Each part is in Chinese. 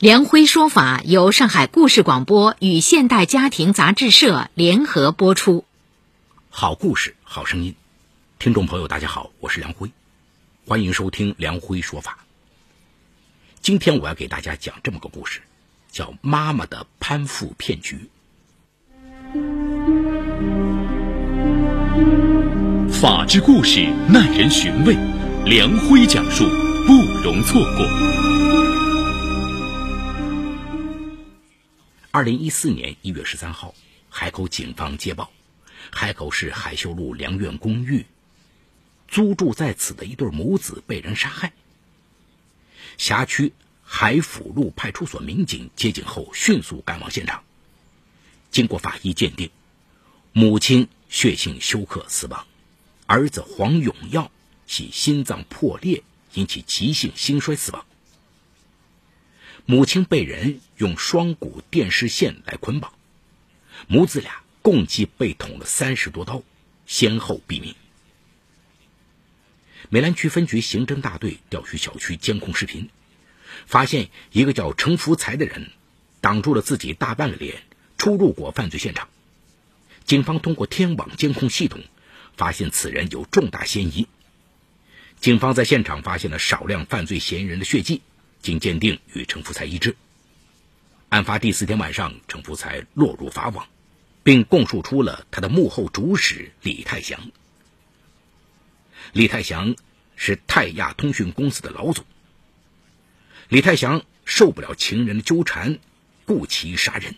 梁辉说法由上海故事广播与现代家庭杂志社联合播出。好故事，好声音，听众朋友，大家好，我是梁辉，欢迎收听梁辉说法。今天我要给大家讲这么个故事，叫《妈妈的攀附骗局》。法治故事耐人寻味，梁辉讲述不容错过。二零一四年一月十三号，海口警方接报，海口市海秀路良苑公寓，租住在此的一对母子被人杀害。辖区海府路派出所民警接警后，迅速赶往现场。经过法医鉴定，母亲血性休克死亡，儿子黄永耀系心脏破裂引起急性心衰死亡。母亲被人用双股电视线来捆绑，母子俩共计被捅了三十多刀，先后毙命。美兰区分局刑侦大队调取小区监控视频，发现一个叫程福才的人挡住了自己大半个脸，出入过犯罪现场。警方通过天网监控系统，发现此人有重大嫌疑。警方在现场发现了少量犯罪嫌疑人的血迹。经鉴定与程福才一致。案发第四天晚上，程福才落入法网，并供述出了他的幕后主使李泰祥。李泰祥是泰亚通讯公司的老总。李泰祥受不了情人的纠缠，故其杀人。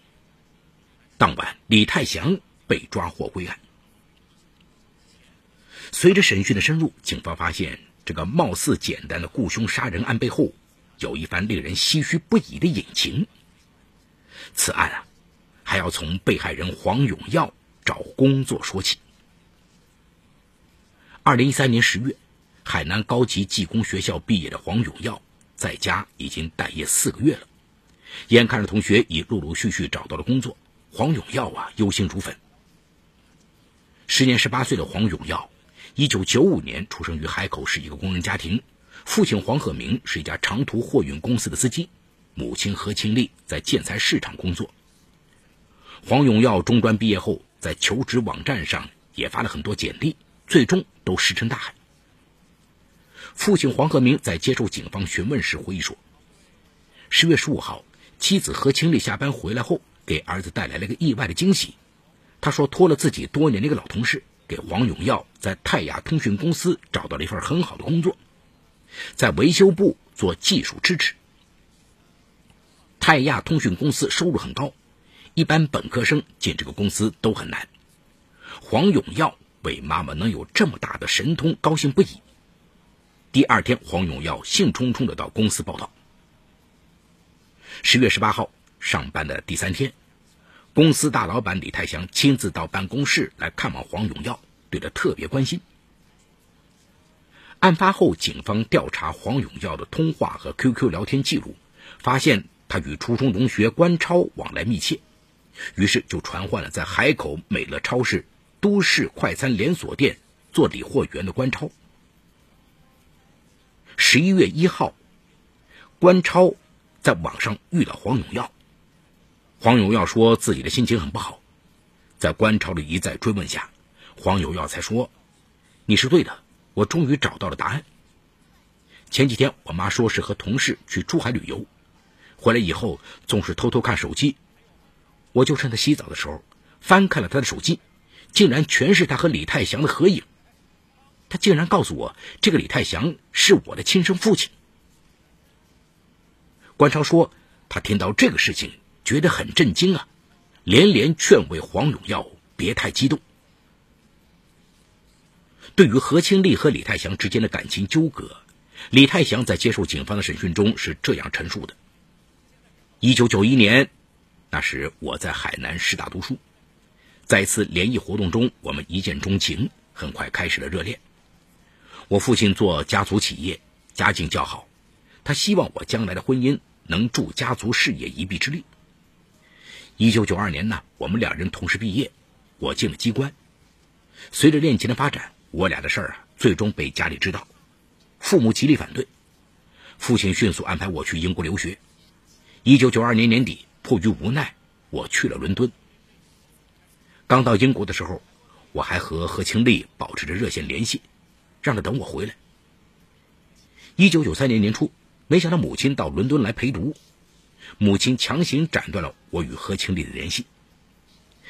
当晚，李泰祥被抓获归案。随着审讯的深入，警方发现这个貌似简单的雇凶杀人案背后。有一番令人唏嘘不已的隐情。此案啊，还要从被害人黄永耀找工作说起。二零一三年十月，海南高级技工学校毕业的黄永耀在家已经待业四个月了，眼看着同学已陆陆续续找到了工作，黄永耀啊忧心如焚。时年十八岁的黄永耀，一九九五年出生于海口市一个工人家庭。父亲黄鹤鸣是一家长途货运公司的司机，母亲何清丽在建材市场工作。黄永耀中专毕业后，在求职网站上也发了很多简历，最终都石沉大海。父亲黄鹤鸣在接受警方询问时回忆说：“十月十五号，妻子何清丽下班回来后，给儿子带来了个意外的惊喜。他说，托了自己多年的一个老同事，给黄永耀在泰雅通讯公司找到了一份很好的工作。”在维修部做技术支持。泰亚通讯公司收入很高，一般本科生进这个公司都很难。黄永耀为妈妈能有这么大的神通高兴不已。第二天，黄永耀兴冲冲的到公司报道。十月十八号上班的第三天，公司大老板李泰祥亲自到办公室来看望黄永耀，对他特别关心。案发后，警方调查黄永耀的通话和 QQ 聊天记录，发现他与初中同学关超往来密切，于是就传唤了在海口美乐超市、都市快餐连锁店做理货员的关超。十一月一号，关超在网上遇到黄永耀，黄永耀说自己的心情很不好，在关超的一再追问下，黄永耀才说：“你是对的。”我终于找到了答案。前几天我妈说是和同事去珠海旅游，回来以后总是偷偷看手机，我就趁她洗澡的时候翻看了她的手机，竟然全是她和李泰祥的合影。她竟然告诉我，这个李泰祥是我的亲生父亲。关超说，他听到这个事情觉得很震惊啊，连连劝慰黄永耀别太激动。对于何清丽和李泰祥之间的感情纠葛，李泰祥在接受警方的审讯中是这样陈述的：一九九一年，那时我在海南师大读书，在一次联谊活动中，我们一见钟情，很快开始了热恋。我父亲做家族企业，家境较好，他希望我将来的婚姻能助家族事业一臂之力。一九九二年呢，我们两人同时毕业，我进了机关。随着恋情的发展。我俩的事儿啊，最终被家里知道，父母极力反对，父亲迅速安排我去英国留学。一九九二年年底，迫于无奈，我去了伦敦。刚到英国的时候，我还和何清丽保持着热线联系，让他等我回来。一九九三年年初，没想到母亲到伦敦来陪读，母亲强行斩断了我与何清丽的联系。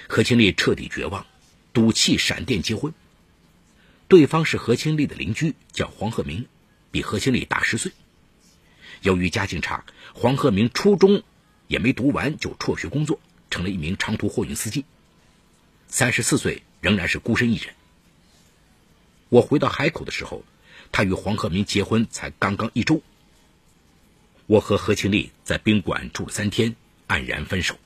何清丽彻底绝望，赌气闪电结婚。对方是何清丽的邻居，叫黄鹤明，比何清丽大十岁。由于家境差，黄鹤明初中也没读完就辍学工作，成了一名长途货运司机。三十四岁仍然是孤身一人。我回到海口的时候，他与黄鹤鸣结婚才刚刚一周。我和何清丽在宾馆住了三天，黯然分手。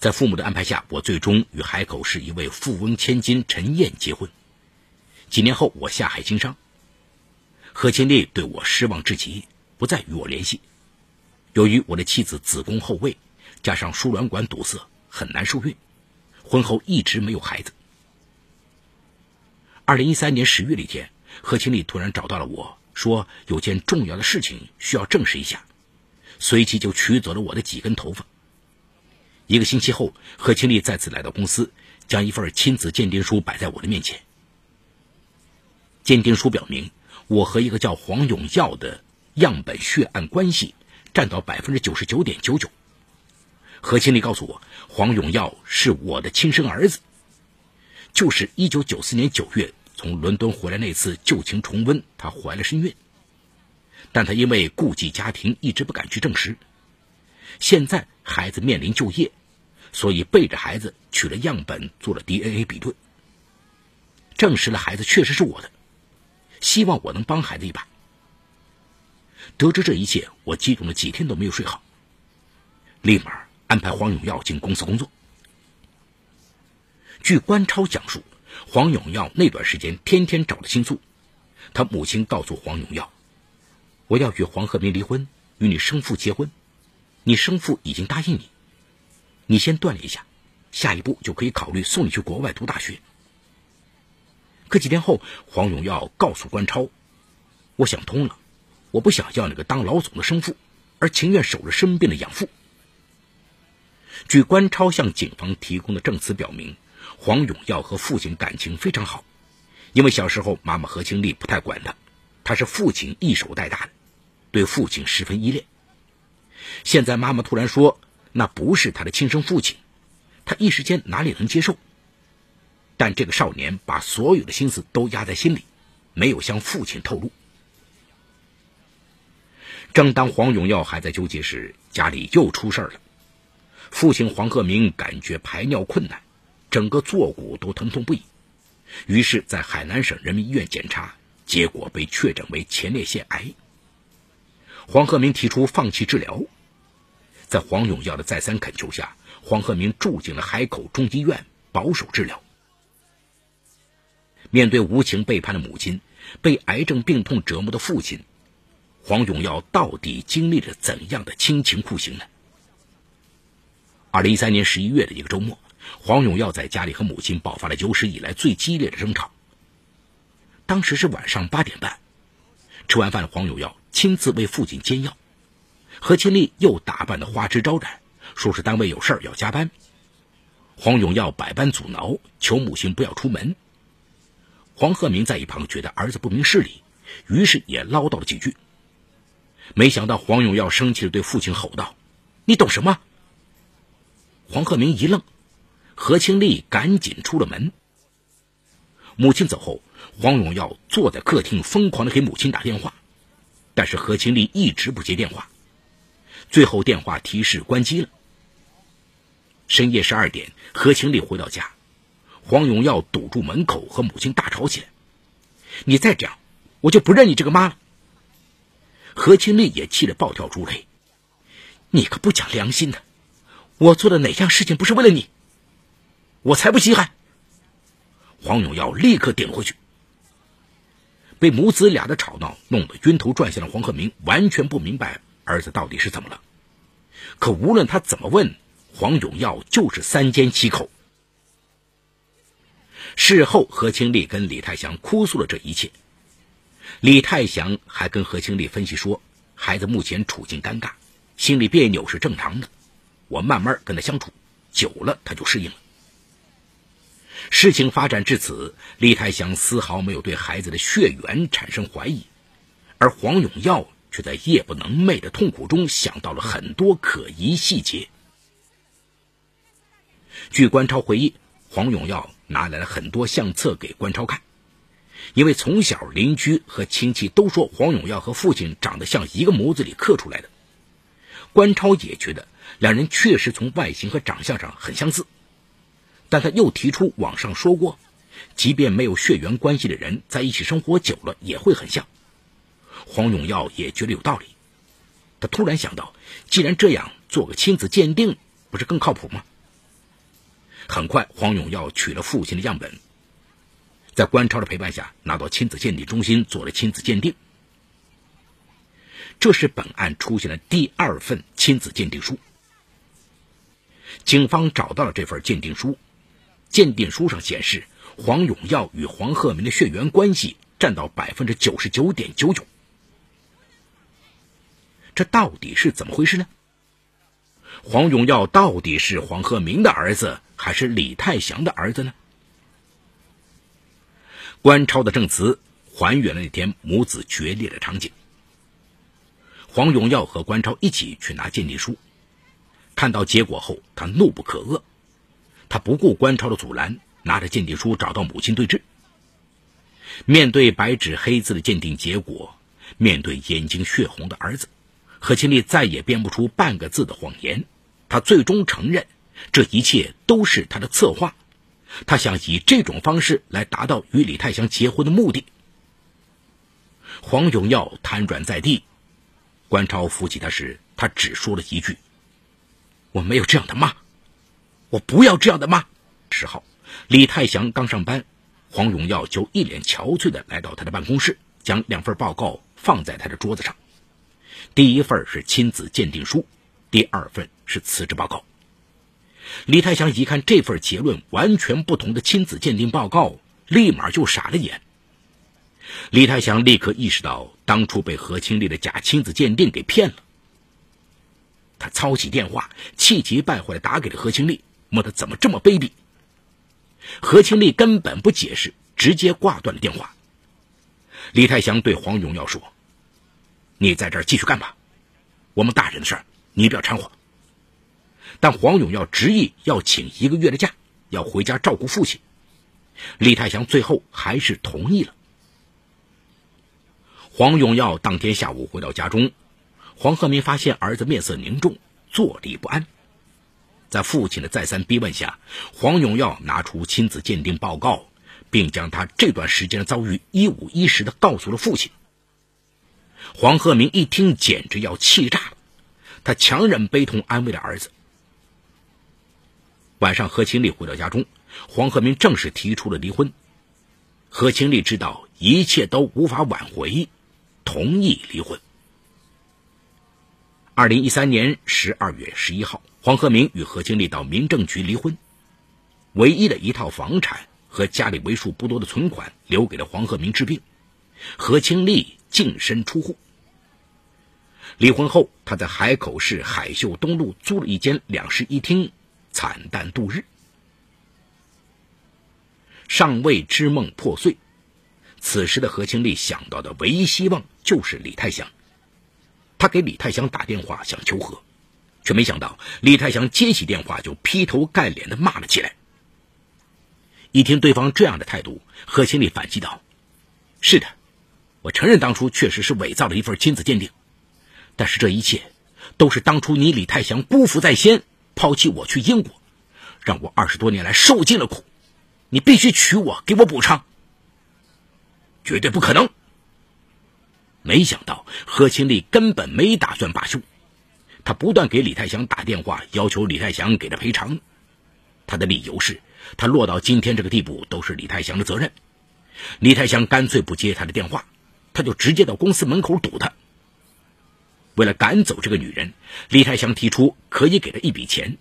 在父母的安排下，我最终与海口市一位富翁千金陈燕结婚。几年后，我下海经商。何千丽对我失望至极，不再与我联系。由于我的妻子子宫后位，加上输卵管堵塞，很难受孕，婚后一直没有孩子。二零一三年十月的一天，何千丽突然找到了我，说有件重要的事情需要证实一下，随即就取走了我的几根头发。一个星期后，何清丽再次来到公司，将一份亲子鉴定书摆在我的面前。鉴定书表明，我和一个叫黄永耀的样本血案关系占到百分之九十九点九九。何清丽告诉我，黄永耀是我的亲生儿子，就是一九九四年九月从伦敦回来那次旧情重温，他怀了身孕，但他因为顾忌家庭，一直不敢去证实。现在孩子面临就业，所以背着孩子取了样本做了 DNA 比对，证实了孩子确实是我的。希望我能帮孩子一把。得知这一切，我激动了几天都没有睡好，立马安排黄永耀进公司工作。据关超讲述，黄永耀那段时间天天找他倾诉，他母亲告诉黄永耀：“我要与黄鹤鸣离婚，与你生父结婚，你生父已经答应你，你先锻炼一下，下一步就可以考虑送你去国外读大学。”可几天后，黄永耀告诉关超：“我想通了，我不想要那个当老总的生父，而情愿守着生病的养父。”据关超向警方提供的证词表明，黄永耀和父亲感情非常好，因为小时候妈妈何清丽不太管他，他是父亲一手带大的，对父亲十分依恋。现在妈妈突然说那不是他的亲生父亲，他一时间哪里能接受？但这个少年把所有的心思都压在心里，没有向父亲透露。正当黄永耀还在纠结时，家里又出事了。父亲黄鹤鸣感觉排尿困难，整个坐骨都疼痛不已，于是，在海南省人民医院检查，结果被确诊为前列腺癌。黄鹤鸣提出放弃治疗，在黄永耀的再三恳求下，黄鹤鸣住进了海口中医院保守治疗。面对无情背叛的母亲，被癌症病痛折磨的父亲，黄永耀到底经历了怎样的亲情酷刑呢？二零一三年十一月的一个周末，黄永耀在家里和母亲爆发了有史以来最激烈的争吵。当时是晚上八点半，吃完饭的，黄永耀亲自为父亲煎药，何清丽又打扮的花枝招展，说是单位有事要加班。黄永耀百般阻挠，求母亲不要出门。黄鹤鸣在一旁觉得儿子不明事理，于是也唠叨了几句。没想到黄永耀生气的对父亲吼道：“你懂什么？”黄鹤鸣一愣，何清丽赶紧出了门。母亲走后，黄永耀坐在客厅疯狂的给母亲打电话，但是何清丽一直不接电话，最后电话提示关机了。深夜十二点，何清丽回到家。黄永耀堵住门口，和母亲大吵起来。你再这样，我就不认你这个妈了。何清丽也气得暴跳如雷。你个不讲良心的，我做的哪样事情不是为了你？我才不稀罕。黄永耀立刻顶回去。被母子俩的吵闹弄得晕头转向的黄鹤鸣完全不明白儿子到底是怎么了。可无论他怎么问，黄永耀就是三缄其口。事后，何清丽跟李泰祥哭诉了这一切。李泰祥还跟何清丽分析说，孩子目前处境尴尬，心里别扭是正常的，我慢慢跟他相处，久了他就适应了。事情发展至此，李太祥丝毫没有对孩子的血缘产生怀疑，而黄永耀却在夜不能寐的痛苦中想到了很多可疑细节。据关超回忆，黄永耀拿来了很多相册给关超看，因为从小邻居和亲戚都说黄永耀和父亲长得像一个模子里刻出来的，关超也觉得两人确实从外形和长相上很相似。但他又提出，网上说过，即便没有血缘关系的人在一起生活久了也会很像。黄永耀也觉得有道理，他突然想到，既然这样，做个亲子鉴定不是更靠谱吗？很快，黄永耀取了父亲的样本，在关超的陪伴下，拿到亲子鉴定中心做了亲子鉴定。这是本案出现的第二份亲子鉴定书。警方找到了这份鉴定书。鉴定书上显示，黄永耀与黄鹤鸣的血缘关系占到百分之九十九点九九。这到底是怎么回事呢？黄永耀到底是黄鹤鸣的儿子，还是李泰祥的儿子呢？关超的证词还原了那天母子决裂的场景。黄永耀和关超一起去拿鉴定书，看到结果后，他怒不可遏。他不顾关超的阻拦，拿着鉴定书找到母亲对质。面对白纸黑字的鉴定结果，面对眼睛血红的儿子，何清丽再也编不出半个字的谎言。他最终承认，这一切都是他的策划。他想以这种方式来达到与李泰祥结婚的目的。黄永耀瘫软在地，关超扶起他时，他只说了一句：“我没有这样的妈。”我不要这样的妈。十号，李泰祥刚上班，黄永耀就一脸憔悴的来到他的办公室，将两份报告放在他的桌子上。第一份是亲子鉴定书，第二份是辞职报告。李泰祥一看这份结论完全不同的亲子鉴定报告，立马就傻了眼。李泰祥立刻意识到当初被何清丽的假亲子鉴定给骗了，他操起电话，气急败坏的打给了何清丽。问他怎么这么卑鄙？何清丽根本不解释，直接挂断了电话。李泰祥对黄永耀说：“你在这儿继续干吧，我们大人的事儿你不要掺和。”但黄永耀执意要请一个月的假，要回家照顾父亲。李泰祥最后还是同意了。黄永耀当天下午回到家中，黄鹤鸣发现儿子面色凝重，坐立不安。在父亲的再三逼问下，黄永耀拿出亲子鉴定报告，并将他这段时间的遭遇一五一十的告诉了父亲。黄鹤鸣一听，简直要气炸了，他强忍悲痛安慰了儿子。晚上，何清丽回到家中，黄鹤鸣正式提出了离婚。何清丽知道一切都无法挽回，同意离婚。二零一三年十二月十一号。黄鹤鸣与何清丽到民政局离婚，唯一的一套房产和家里为数不多的存款留给了黄鹤鸣治病，何清丽净身出户。离婚后，他在海口市海秀东路租了一间两室一厅，惨淡度日。尚未知梦破碎，此时的何清丽想到的唯一希望就是李泰祥，他给李泰祥打电话想求和。却没想到，李泰祥接起电话就劈头盖脸的骂了起来。一听对方这样的态度，何清丽反击道：“是的，我承认当初确实是伪造了一份亲子鉴定，但是这一切都是当初你李泰祥辜负在先，抛弃我去英国，让我二十多年来受尽了苦，你必须娶我，给我补偿。绝对不可能！”没想到何清丽根本没打算罢休。他不断给李泰祥打电话，要求李泰祥给他赔偿。他的理由是，他落到今天这个地步都是李泰祥的责任。李泰祥干脆不接他的电话，他就直接到公司门口堵他。为了赶走这个女人，李泰祥提出可以给他一笔钱。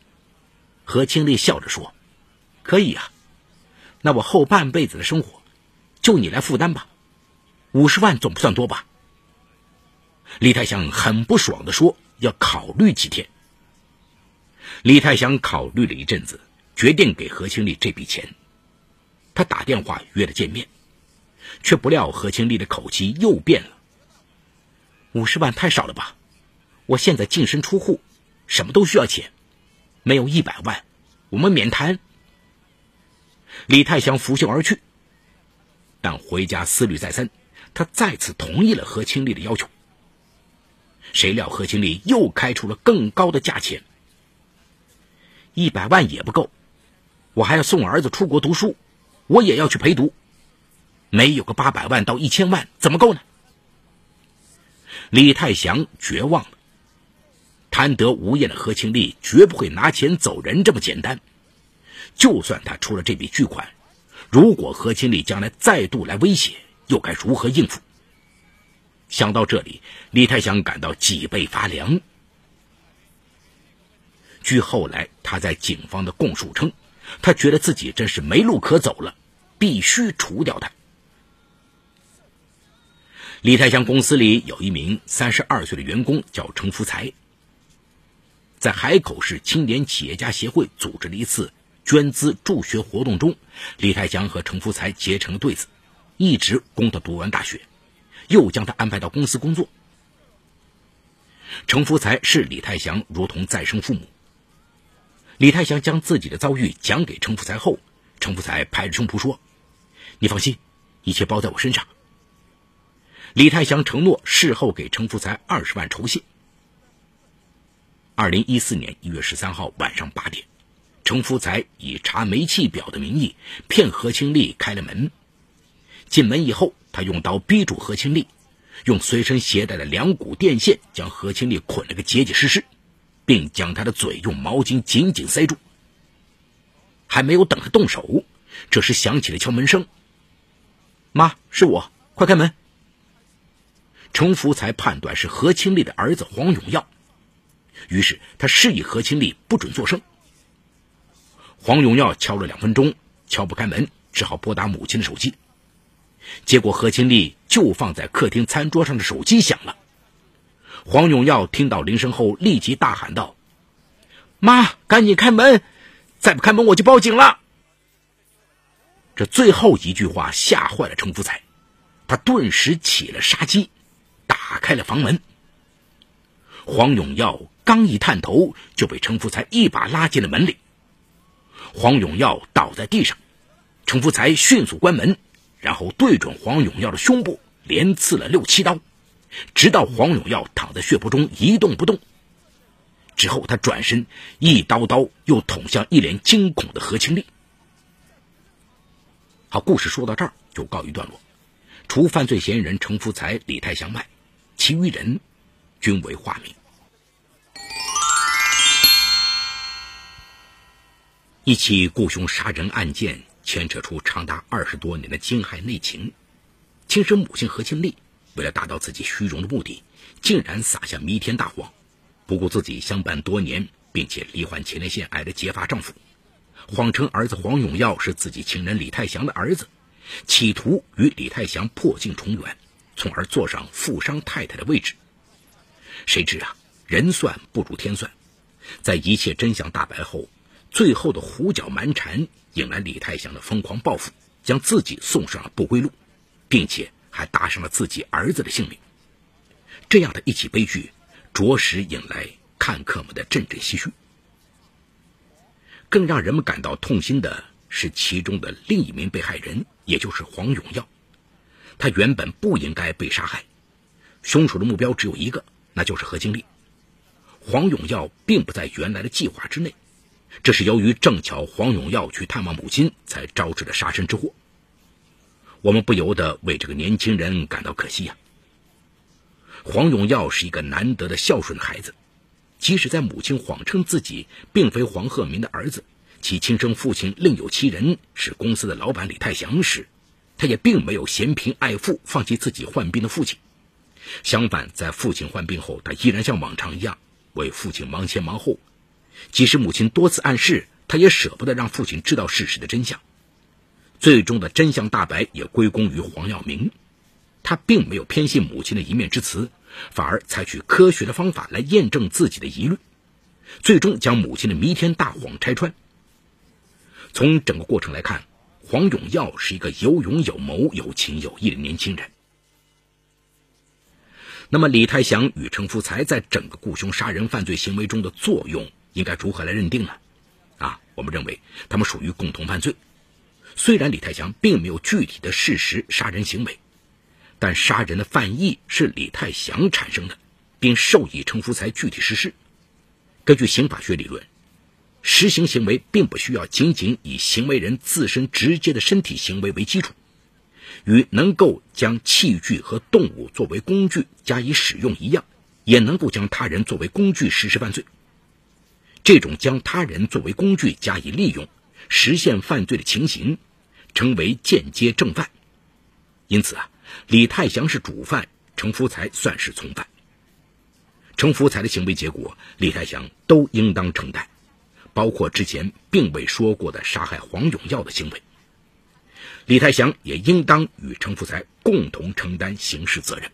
何清丽笑着说：“可以啊，那我后半辈子的生活就你来负担吧，五十万总不算多吧？”李泰祥很不爽地说。要考虑几天。李泰祥考虑了一阵子，决定给何清丽这笔钱。他打电话约了见面，却不料何清丽的口气又变了。五十万太少了吧？我现在净身出户，什么都需要钱，没有一百万，我们免谈。李泰祥拂袖而去，但回家思虑再三，他再次同意了何清丽的要求。谁料何清丽又开出了更高的价钱，一百万也不够，我还要送儿子出国读书，我也要去陪读，没有个八百万到一千万怎么够呢？李泰祥绝望了，贪得无厌的何清丽绝不会拿钱走人这么简单。就算他出了这笔巨款，如果何清丽将来再度来威胁，又该如何应付？想到这里，李泰祥感到脊背发凉。据后来他在警方的供述称，他觉得自己真是没路可走了，必须除掉他。李泰祥公司里有一名三十二岁的员工叫程福才，在海口市青年企业家协会组织了一次捐资助学活动中，李泰祥和程福才结成对子，一直供他读完大学。又将他安排到公司工作。程福才是李泰祥如同再生父母。李泰祥将自己的遭遇讲给程福才后，程福才拍着胸脯说：“你放心，一切包在我身上。”李泰祥承诺事后给程福才二十万酬谢。二零一四年一月十三号晚上八点，程福才以查煤气表的名义骗何清丽开了门。进门以后。他用刀逼住何清丽，用随身携带的两股电线将何清丽捆了个结结实实，并将他的嘴用毛巾紧紧塞住。还没有等他动手，这时响起了敲门声。妈，是我，快开门。程福才判断是何清丽的儿子黄永耀，于是他示意何清丽不准作声。黄永耀敲了两分钟，敲不开门，只好拨打母亲的手机。结果何清丽就放在客厅餐桌上的手机响了。黄永耀听到铃声后，立即大喊道：“妈，赶紧开门！再不开门，我就报警了。”这最后一句话吓坏了程福才，他顿时起了杀机，打开了房门。黄永耀刚一探头，就被程福才一把拉进了门里。黄永耀倒在地上，程福才迅速关门。然后对准黄永耀的胸部连刺了六七刀，直到黄永耀躺在血泊中一动不动。之后，他转身一刀刀又捅向一脸惊恐的何清丽。好，故事说到这儿就告一段落。除犯罪嫌疑人程福才、李泰祥外，其余人均为化名。一起雇凶杀人案件。牵扯出长达二十多年的惊骇内情，亲生母亲何庆丽为了达到自己虚荣的目的，竟然撒下弥天大谎，不顾自己相伴多年并且罹患前列腺癌的结发丈夫，谎称儿子黄永耀是自己情人李泰祥的儿子，企图与李泰祥破镜重圆，从而坐上富商太太的位置。谁知啊，人算不如天算，在一切真相大白后。最后的胡搅蛮缠，引来李泰祥的疯狂报复，将自己送上了不归路，并且还搭上了自己儿子的性命。这样的一起悲剧，着实引来看客们的阵阵唏嘘。更让人们感到痛心的是，其中的另一名被害人，也就是黄永耀。他原本不应该被杀害，凶手的目标只有一个，那就是何经丽。黄永耀并不在原来的计划之内。这是由于正巧黄永耀去探望母亲，才招致的杀身之祸。我们不由得为这个年轻人感到可惜呀。黄永耀是一个难得的孝顺的孩子，即使在母亲谎称自己并非黄鹤鸣的儿子，其亲生父亲另有其人，是公司的老板李泰祥时，他也并没有嫌贫爱富，放弃自己患病的父亲。相反，在父亲患病后，他依然像往常一样为父亲忙前忙后。即使母亲多次暗示，他也舍不得让父亲知道事实的真相。最终的真相大白也归功于黄耀明，他并没有偏信母亲的一面之词，反而采取科学的方法来验证自己的疑虑，最终将母亲的弥天大谎拆穿。从整个过程来看，黄永耀是一个有勇有谋、有情有义的年轻人。那么，李泰祥与程福才在整个雇凶杀人犯罪行为中的作用，应该如何来认定呢？啊，我们认为他们属于共同犯罪。虽然李泰祥并没有具体的事实杀人行为，但杀人的犯意是李泰祥产生的，并授以程福才具体实施。根据刑法学理论，实行行为并不需要仅仅以行为人自身直接的身体行为为基础。与能够将器具和动物作为工具加以使用一样，也能够将他人作为工具实施犯罪。这种将他人作为工具加以利用，实现犯罪的情形，称为间接正犯。因此啊，李泰祥是主犯，程福才算是从犯。程福才的行为结果，李泰祥都应当承担，包括之前并未说过的杀害黄永耀的行为。李泰祥也应当与程福才共同承担刑事责任。